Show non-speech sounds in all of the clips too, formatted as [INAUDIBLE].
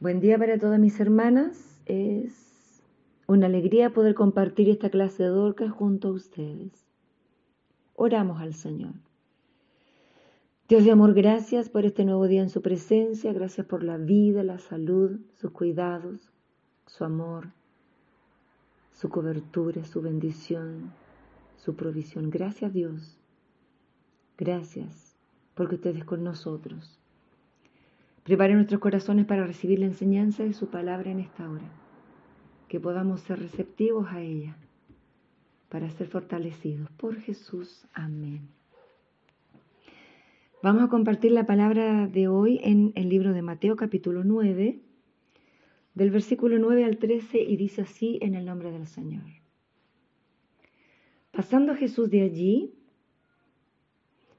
Buen día para todas mis hermanas. Es una alegría poder compartir esta clase de Dorcas junto a ustedes. Oramos al Señor. Dios de amor, gracias por este nuevo día en su presencia, gracias por la vida, la salud, sus cuidados, su amor, su cobertura, su bendición, su provisión. Gracias Dios. Gracias porque ustedes con nosotros. Prepare nuestros corazones para recibir la enseñanza de su palabra en esta hora. Que podamos ser receptivos a ella para ser fortalecidos por Jesús. Amén. Vamos a compartir la palabra de hoy en el libro de Mateo capítulo 9, del versículo 9 al 13 y dice así en el nombre del Señor. Pasando Jesús de allí,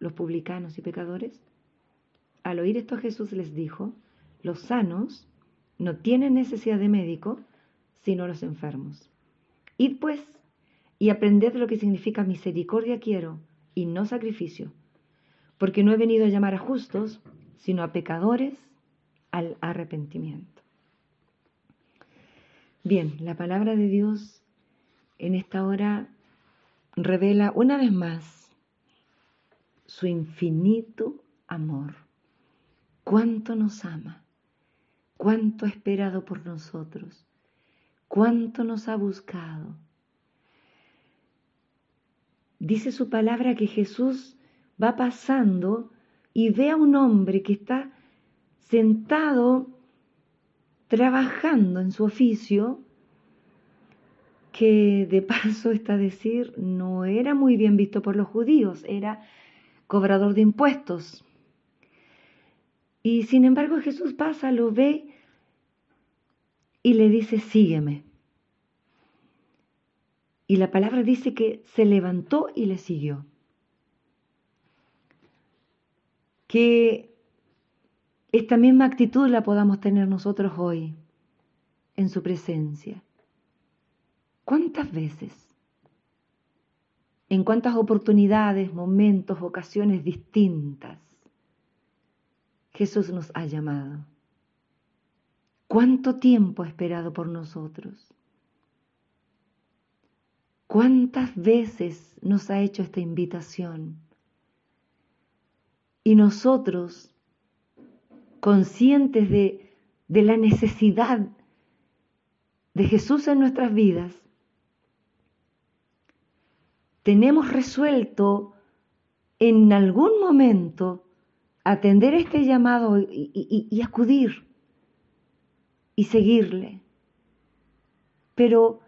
los publicanos y pecadores? Al oír esto Jesús les dijo, los sanos no tienen necesidad de médico, sino los enfermos. Id pues y aprended lo que significa misericordia quiero y no sacrificio, porque no he venido a llamar a justos, sino a pecadores al arrepentimiento. Bien, la palabra de Dios en esta hora revela una vez más su infinito amor. Cuánto nos ama, cuánto ha esperado por nosotros, cuánto nos ha buscado. Dice su palabra que Jesús va pasando y ve a un hombre que está sentado trabajando en su oficio, que de paso está a decir, no era muy bien visto por los judíos, era cobrador de impuestos. Y sin embargo Jesús pasa, lo ve y le dice, sígueme. Y la palabra dice que se levantó y le siguió. Que esta misma actitud la podamos tener nosotros hoy en su presencia. ¿Cuántas veces en cuántas oportunidades, momentos, ocasiones distintas Jesús nos ha llamado. ¿Cuánto tiempo ha esperado por nosotros? ¿Cuántas veces nos ha hecho esta invitación? Y nosotros, conscientes de, de la necesidad de Jesús en nuestras vidas, tenemos resuelto en algún momento atender este llamado y, acudir y seguirle. Pero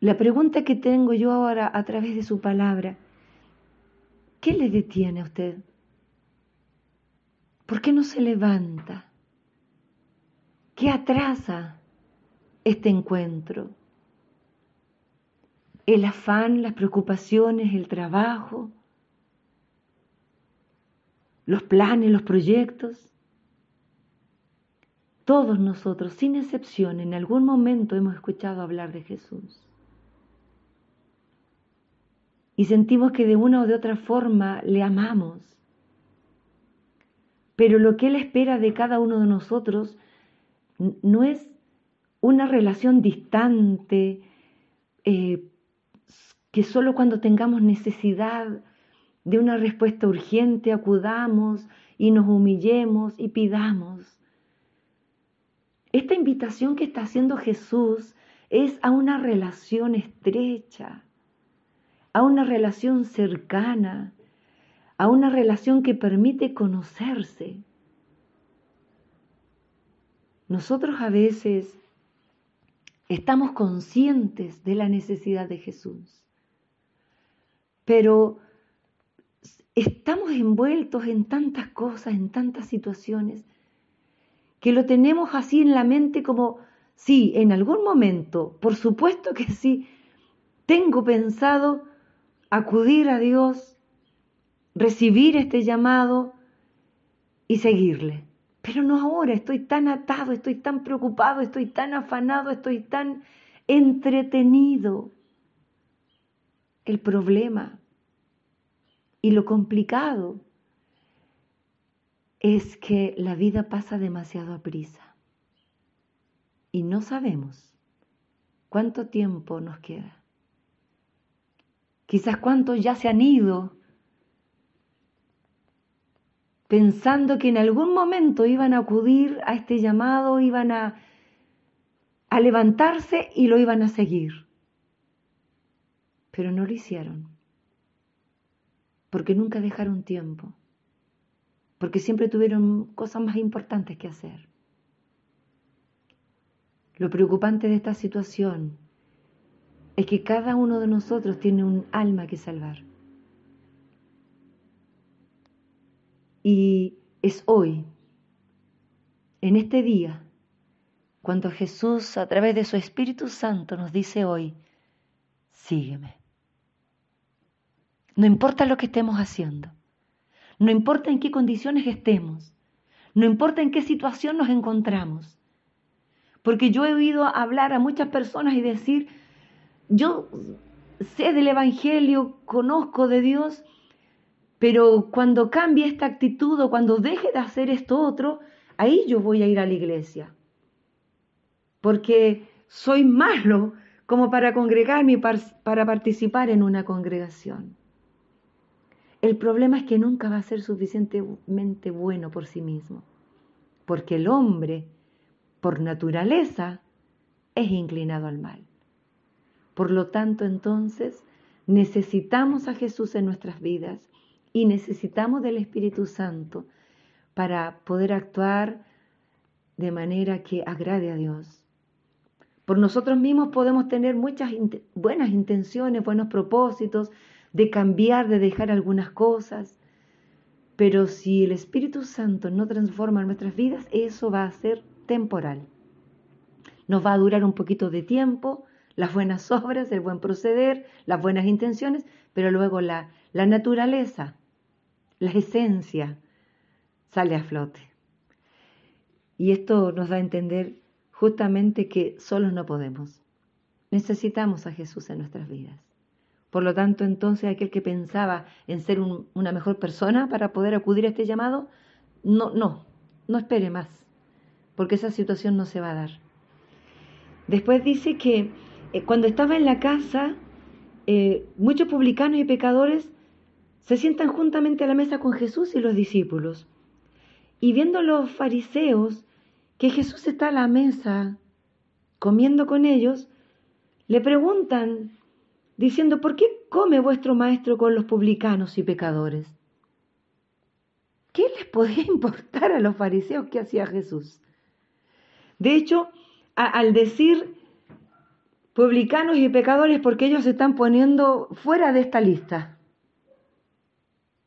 la pregunta que tengo yo ahora a través de su palabra, ¿qué le detiene a usted? ¿Por qué no se levanta? ¿Qué atrasa este encuentro? El afán, las preocupaciones, el trabajo, los planes, los proyectos. Todos nosotros, sin excepción, en algún momento hemos escuchado hablar de Jesús. Y sentimos que de una o de otra forma le amamos. Pero lo que Él espera de cada uno de nosotros no es una relación distante, eh, que solo cuando tengamos necesidad de una respuesta urgente acudamos y nos humillemos y pidamos. Esta invitación que está haciendo Jesús es a una relación estrecha, a una relación cercana, a una relación que permite conocerse. Nosotros a veces estamos conscientes de la necesidad de Jesús pero estamos envueltos en tantas cosas, en tantas situaciones, que lo tenemos así en la mente como, sí, en algún momento, por supuesto que sí, tengo pensado acudir a Dios, recibir este llamado y seguirle. Pero no ahora, estoy tan atado, estoy tan preocupado, estoy tan afanado, estoy tan entretenido. El problema y lo complicado es que la vida pasa demasiado a prisa y no sabemos cuánto tiempo nos queda. Quizás cuántos ya se han ido pensando que en algún momento iban a acudir a este llamado, iban a, a levantarse y lo iban a seguir. Pero no lo hicieron, porque nunca dejaron tiempo porque siempre tuvieron cosas más importantes que hacer. Lo preocupante de esta situación es que cada uno de nosotros tiene un alma que salvar. Y es hoy, en este día, cuando Jesús a través de su Espíritu Santo nos dice hoy, sígueme. No importa lo que estemos haciendo. No importa en qué condiciones estemos, no importa en qué situación nos encontramos. Porque yo he oído hablar a muchas personas y decir, yo sé del Evangelio, conozco de Dios, pero cuando cambie esta actitud o cuando deje de hacer esto otro, ahí yo voy a ir a la iglesia. Porque soy malo como para congregarme y para participar en una congregación. El problema es que nunca va a ser suficientemente bueno por sí mismo, porque el hombre, por naturaleza, es inclinado al mal. Por lo tanto, entonces, necesitamos a Jesús en nuestras vidas y necesitamos del Espíritu Santo para poder actuar de manera que agrade a Dios. Por nosotros mismos podemos tener muchas buenas intenciones, buenos propósitos, de cambiar, de dejar algunas cosas. Pero si el Espíritu Santo no transforma nuestras vidas, eso va a ser temporal. Nos va a durar un poquito de tiempo, las buenas [LAUGHS] obras, el buen proceder, las buenas intenciones, pero luego la, la naturaleza, la esencia sale a flote. Y esto nos da a entender justamente que solos no podemos. Necesitamos a Jesús en nuestras vidas. Por lo tanto, entonces aquel que pensaba en ser una mejor persona para poder acudir a este llamado, no, no, no espere más, porque esa situación no se va a dar. Después dice que eh, cuando estaba en la casa, eh, muchos publicanos y pecadores se sientan juntamente a la mesa con Jesús y los discípulos. Y viendo los fariseos que Jesús está a la mesa comiendo con ellos, le preguntan diciendo, ¿por qué come vuestro maestro con los publicanos y pecadores? ¿Qué les podía [LAUGHS] importar a los fariseos qué hacía Jesús? De hecho, al decir publicanos y pecadores, porque ellos se están poniendo fuera de esta lista,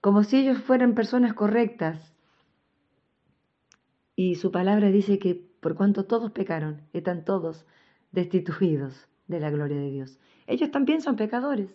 como si ellos fueran personas correctas. Y su palabra dice que por cuanto todos pecaron, están todos destituidos de la gloria de Dios. Ellos también son pecadores,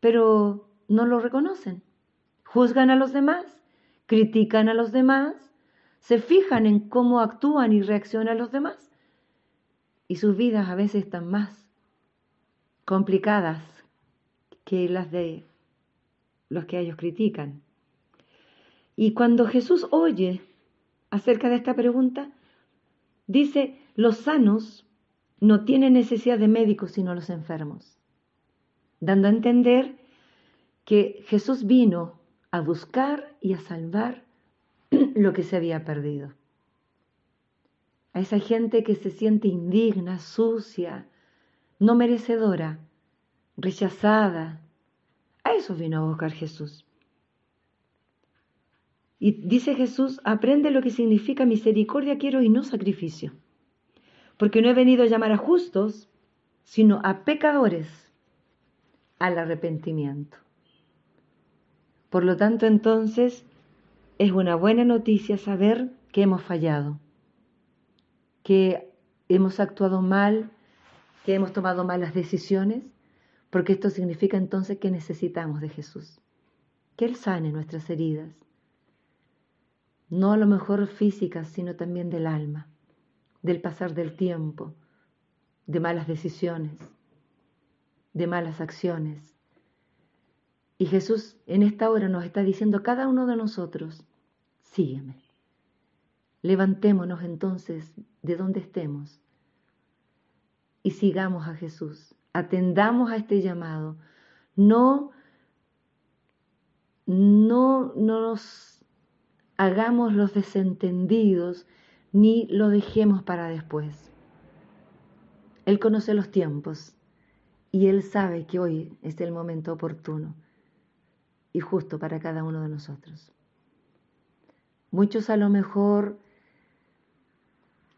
pero no lo reconocen. Juzgan a los demás, critican a los demás, se fijan en cómo actúan y reaccionan los demás. Y sus vidas a veces están más complicadas que las de los que ellos critican. Y cuando Jesús oye acerca de esta pregunta, dice, los sanos no tiene necesidad de médicos sino los enfermos, dando a entender que Jesús vino a buscar y a salvar [CLEARS THROAT] lo que se había perdido. A esa gente que se siente indigna, sucia, no merecedora, rechazada, a eso vino a buscar Jesús. Y dice Jesús, aprende lo que significa misericordia quiero y no sacrificio porque no he venido a llamar a justos, sino a pecadores al arrepentimiento. Por lo tanto, entonces, es una buena noticia saber que hemos fallado, que hemos actuado mal, que hemos tomado malas decisiones, porque esto significa entonces que necesitamos de Jesús, que Él sane nuestras heridas, no a lo mejor físicas, sino también del alma, del pasar del tiempo, de malas decisiones, de malas acciones. Y Jesús en esta hora nos está diciendo a cada uno de nosotros, sígueme. Levantémonos entonces de donde estemos y sigamos a Jesús. Atendamos a este llamado. No, no, nos hagamos los desentendidos ni lo dejemos para después. Él conoce los tiempos y Él sabe que hoy es el momento oportuno y justo para cada uno de nosotros. Muchos a lo mejor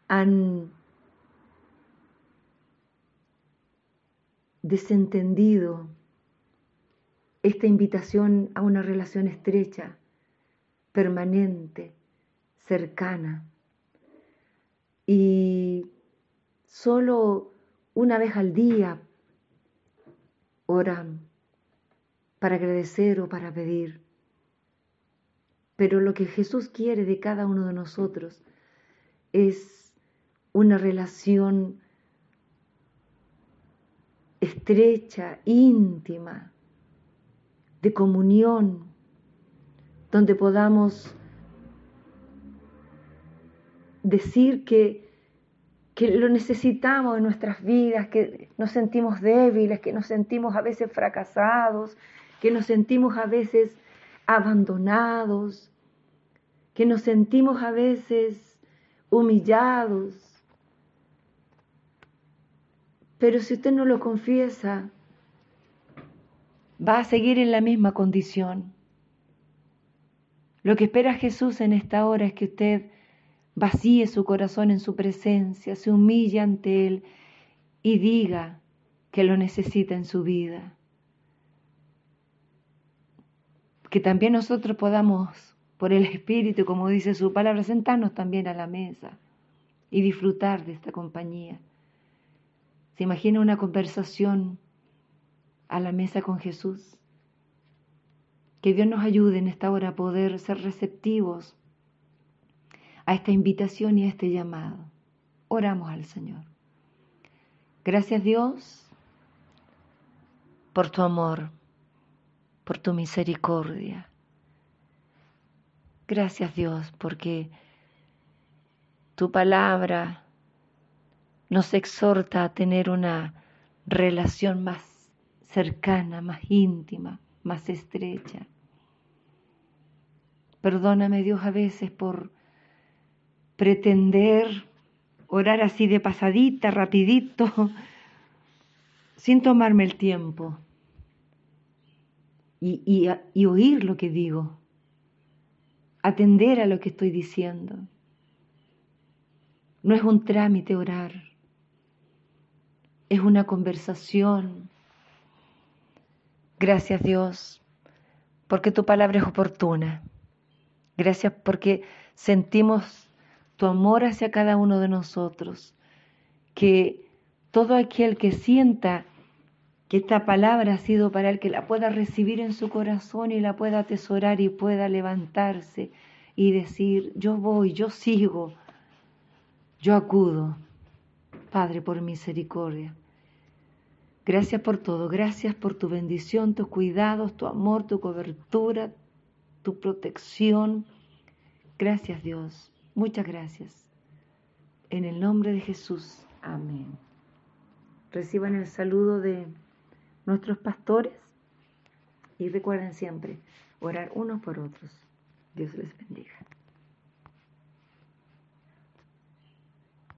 han desentendido esta invitación a una relación estrecha, permanente, cercana. Y solo una vez al día oran para agradecer o para pedir. Pero lo que Jesús quiere de cada uno de nosotros es una relación estrecha, íntima, de comunión, donde podamos decir que, que lo necesitamos en nuestras vidas, que nos sentimos débiles, que nos sentimos a veces fracasados, que nos sentimos a veces abandonados, que nos sentimos a veces humillados, pero si usted no lo confiesa, va a seguir en la misma condición. Lo que espera Jesús en esta hora es que usted vacíe su corazón en su presencia, se humille ante Él y diga que lo necesita en su vida. Que también nosotros podamos, por el Espíritu, como dice su palabra, sentarnos también a la mesa y disfrutar de esta compañía. ¿Se imagina una conversación a la mesa con Jesús? Que Dios nos ayude en esta hora a poder ser receptivos a esta invitación y a este llamado. Oramos al Señor. Gracias Dios por tu amor, por tu misericordia. Gracias Dios porque tu palabra nos exhorta a tener una relación más cercana, más íntima, más estrecha. Perdóname Dios a veces por pretender orar así de pasadita, rapidito, [LAUGHS] sin tomarme el tiempo y, y oír lo que digo, atender a lo que estoy diciendo. No es un trámite orar, es una conversación. Gracias Dios, porque tu palabra es oportuna. Gracias porque sentimos tu amor hacia cada uno de nosotros. Que todo aquel que sienta que esta palabra ha sido para él, que la pueda recibir en su corazón y la pueda atesorar y pueda levantarse y decir, yo voy, yo sigo, yo acudo. Padre, por misericordia. Gracias por todo, gracias por tu bendición, tus cuidados, tu amor, tu cobertura, tu protección. Gracias Dios, muchas gracias. En el nombre de Jesús, amén. Reciban el saludo de nuestros pastores y recuerden siempre orar unos por otros. Dios les bendiga.